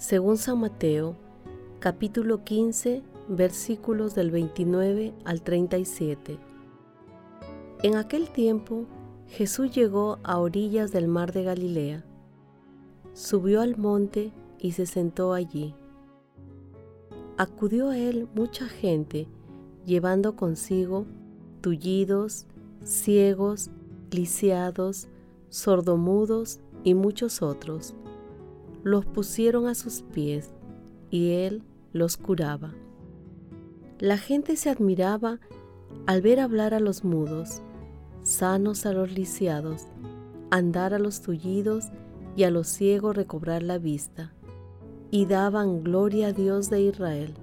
según San Mateo, capítulo 15, versículos del 29 al 37. En aquel tiempo, Jesús llegó a orillas del mar de Galilea, subió al monte y se sentó allí. Acudió a él mucha gente, llevando consigo tullidos, ciegos, lisiados, sordomudos y muchos otros los pusieron a sus pies y él los curaba. La gente se admiraba al ver hablar a los mudos, sanos a los lisiados, andar a los tullidos y a los ciegos recobrar la vista, y daban gloria a Dios de Israel.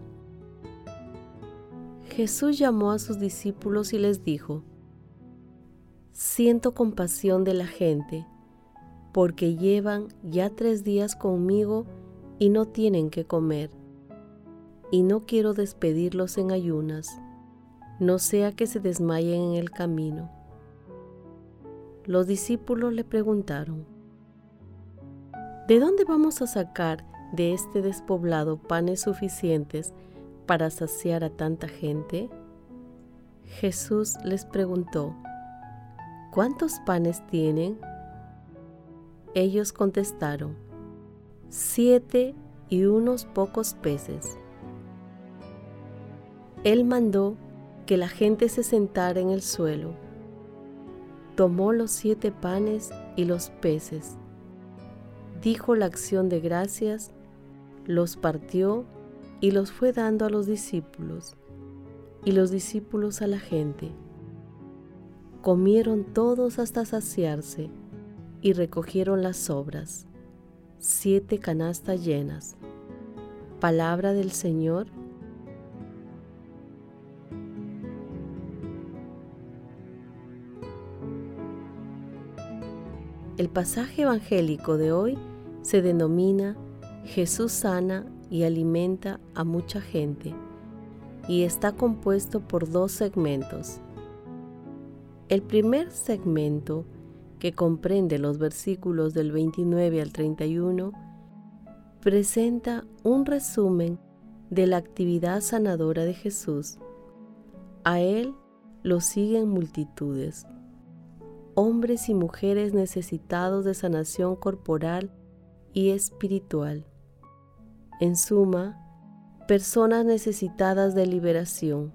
Jesús llamó a sus discípulos y les dijo, Siento compasión de la gente, porque llevan ya tres días conmigo y no tienen que comer. Y no quiero despedirlos en ayunas, no sea que se desmayen en el camino. Los discípulos le preguntaron, ¿de dónde vamos a sacar de este despoblado panes suficientes para saciar a tanta gente? Jesús les preguntó, ¿cuántos panes tienen? Ellos contestaron, siete y unos pocos peces. Él mandó que la gente se sentara en el suelo. Tomó los siete panes y los peces. Dijo la acción de gracias, los partió y los fue dando a los discípulos, y los discípulos a la gente. Comieron todos hasta saciarse y recogieron las sobras, siete canastas llenas. Palabra del Señor. El pasaje evangélico de hoy se denomina Jesús sana y alimenta a mucha gente y está compuesto por dos segmentos. El primer segmento que comprende los versículos del 29 al 31, presenta un resumen de la actividad sanadora de Jesús. A Él lo siguen multitudes, hombres y mujeres necesitados de sanación corporal y espiritual. En suma, personas necesitadas de liberación.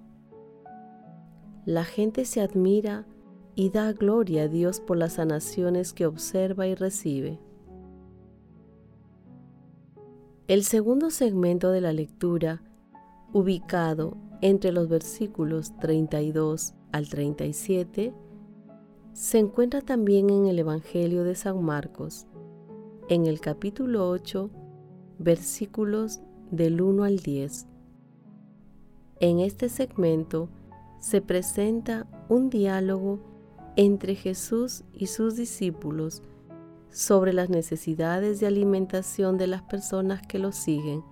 La gente se admira y da gloria a Dios por las sanaciones que observa y recibe. El segundo segmento de la lectura, ubicado entre los versículos 32 al 37, se encuentra también en el Evangelio de San Marcos, en el capítulo 8, versículos del 1 al 10. En este segmento se presenta un diálogo entre Jesús y sus discípulos sobre las necesidades de alimentación de las personas que lo siguen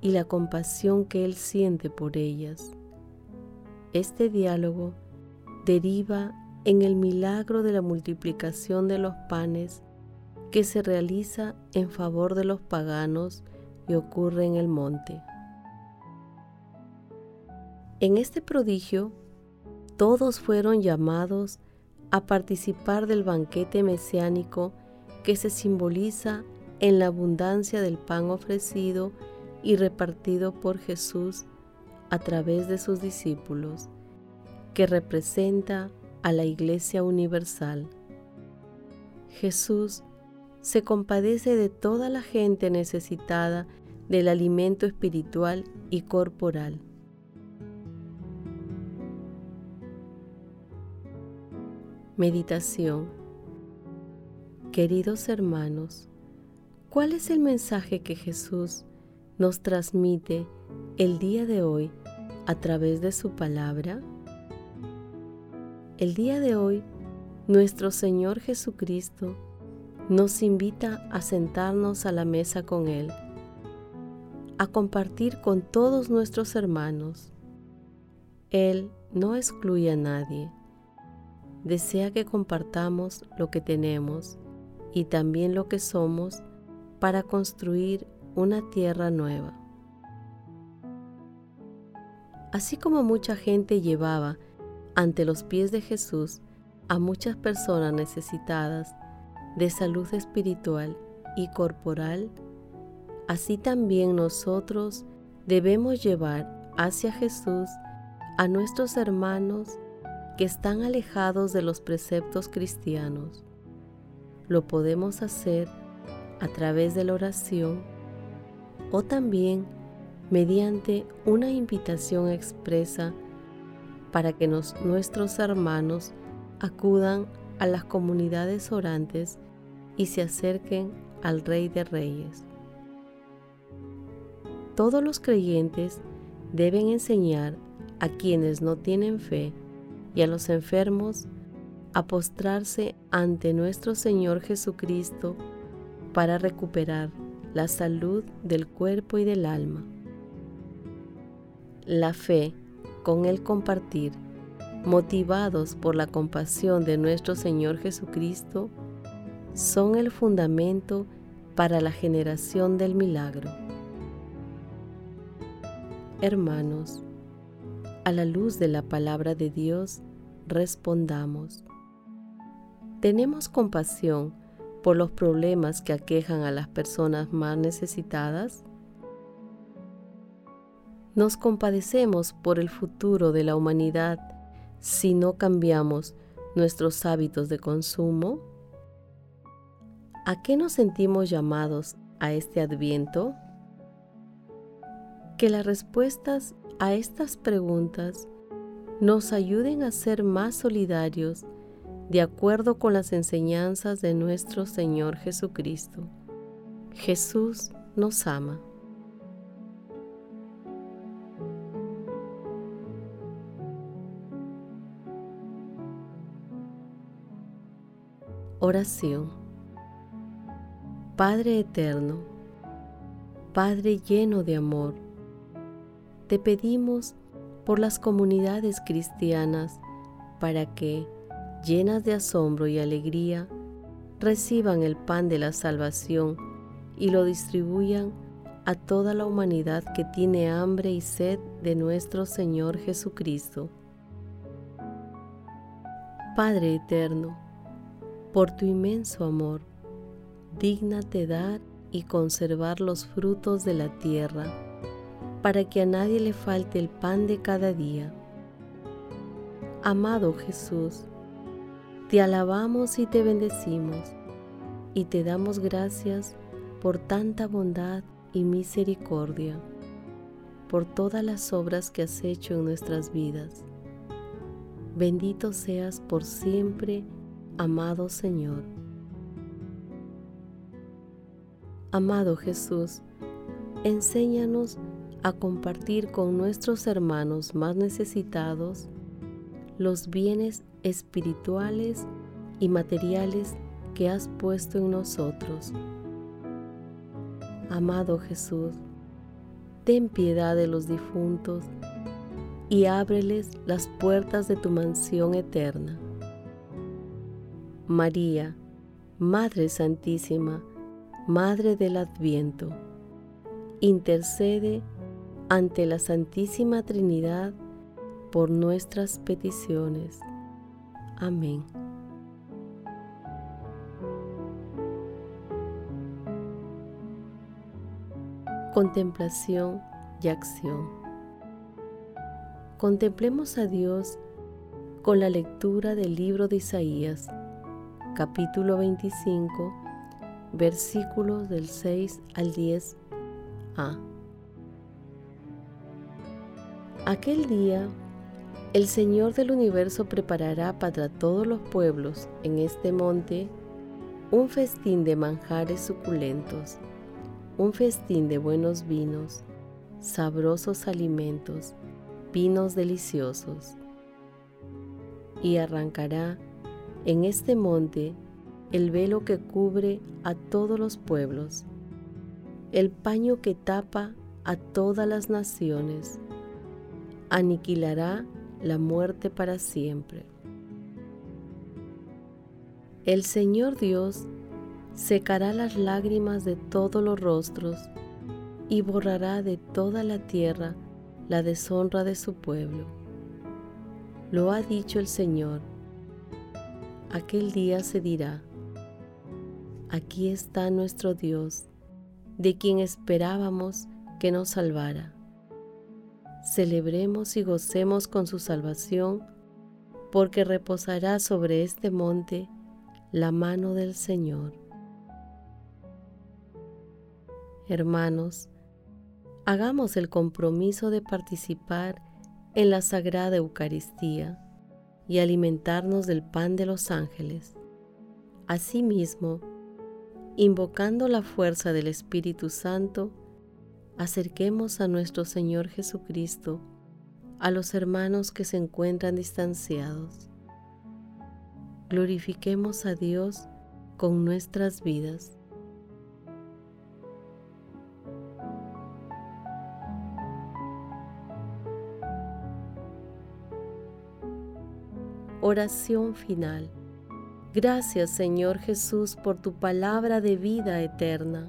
y la compasión que Él siente por ellas. Este diálogo deriva en el milagro de la multiplicación de los panes que se realiza en favor de los paganos y ocurre en el monte. En este prodigio, todos fueron llamados a participar del banquete mesiánico que se simboliza en la abundancia del pan ofrecido y repartido por Jesús a través de sus discípulos, que representa a la Iglesia Universal. Jesús se compadece de toda la gente necesitada del alimento espiritual y corporal. Meditación Queridos hermanos, ¿cuál es el mensaje que Jesús nos transmite el día de hoy a través de su palabra? El día de hoy, nuestro Señor Jesucristo nos invita a sentarnos a la mesa con Él, a compartir con todos nuestros hermanos. Él no excluye a nadie. Desea que compartamos lo que tenemos y también lo que somos para construir una tierra nueva. Así como mucha gente llevaba ante los pies de Jesús a muchas personas necesitadas de salud espiritual y corporal, así también nosotros debemos llevar hacia Jesús a nuestros hermanos que están alejados de los preceptos cristianos lo podemos hacer a través de la oración o también mediante una invitación expresa para que nuestros hermanos acudan a las comunidades orantes y se acerquen al Rey de Reyes. Todos los creyentes deben enseñar a quienes no tienen fe y a los enfermos a postrarse ante nuestro Señor Jesucristo para recuperar la salud del cuerpo y del alma. La fe con el compartir, motivados por la compasión de nuestro Señor Jesucristo, son el fundamento para la generación del milagro. Hermanos, a la luz de la palabra de Dios, respondamos. ¿Tenemos compasión por los problemas que aquejan a las personas más necesitadas? ¿Nos compadecemos por el futuro de la humanidad si no cambiamos nuestros hábitos de consumo? ¿A qué nos sentimos llamados a este adviento? Que las respuestas a estas preguntas nos ayuden a ser más solidarios de acuerdo con las enseñanzas de nuestro Señor Jesucristo. Jesús nos ama. Oración. Padre eterno, Padre lleno de amor, te pedimos por las comunidades cristianas para que, llenas de asombro y alegría, reciban el pan de la salvación y lo distribuyan a toda la humanidad que tiene hambre y sed de nuestro Señor Jesucristo. Padre eterno, por tu inmenso amor, dígnate dar y conservar los frutos de la tierra, para que a nadie le falte el pan de cada día. Amado Jesús, te alabamos y te bendecimos y te damos gracias por tanta bondad y misericordia, por todas las obras que has hecho en nuestras vidas. Bendito seas por siempre, amado Señor. Amado Jesús, enséñanos a compartir con nuestros hermanos más necesitados los bienes espirituales y materiales que has puesto en nosotros. Amado Jesús, ten piedad de los difuntos y ábreles las puertas de tu mansión eterna. María, Madre Santísima, Madre del Adviento, intercede ante la Santísima Trinidad por nuestras peticiones. Amén. Contemplación y acción. Contemplemos a Dios con la lectura del libro de Isaías, capítulo 25, versículos del 6 al 10a. Aquel día, el Señor del universo preparará para todos los pueblos en este monte un festín de manjares suculentos, un festín de buenos vinos, sabrosos alimentos, vinos deliciosos. Y arrancará en este monte el velo que cubre a todos los pueblos, el paño que tapa a todas las naciones, aniquilará la muerte para siempre. El Señor Dios secará las lágrimas de todos los rostros y borrará de toda la tierra la deshonra de su pueblo. Lo ha dicho el Señor. Aquel día se dirá, aquí está nuestro Dios, de quien esperábamos que nos salvara. Celebremos y gocemos con su salvación, porque reposará sobre este monte la mano del Señor. Hermanos, hagamos el compromiso de participar en la Sagrada Eucaristía y alimentarnos del pan de los ángeles. Asimismo, invocando la fuerza del Espíritu Santo, acerquemos a nuestro Señor Jesucristo a los hermanos que se encuentran distanciados glorifiquemos a Dios con nuestras vidas. Oración final. Gracias Señor Jesús por tu palabra de vida eterna.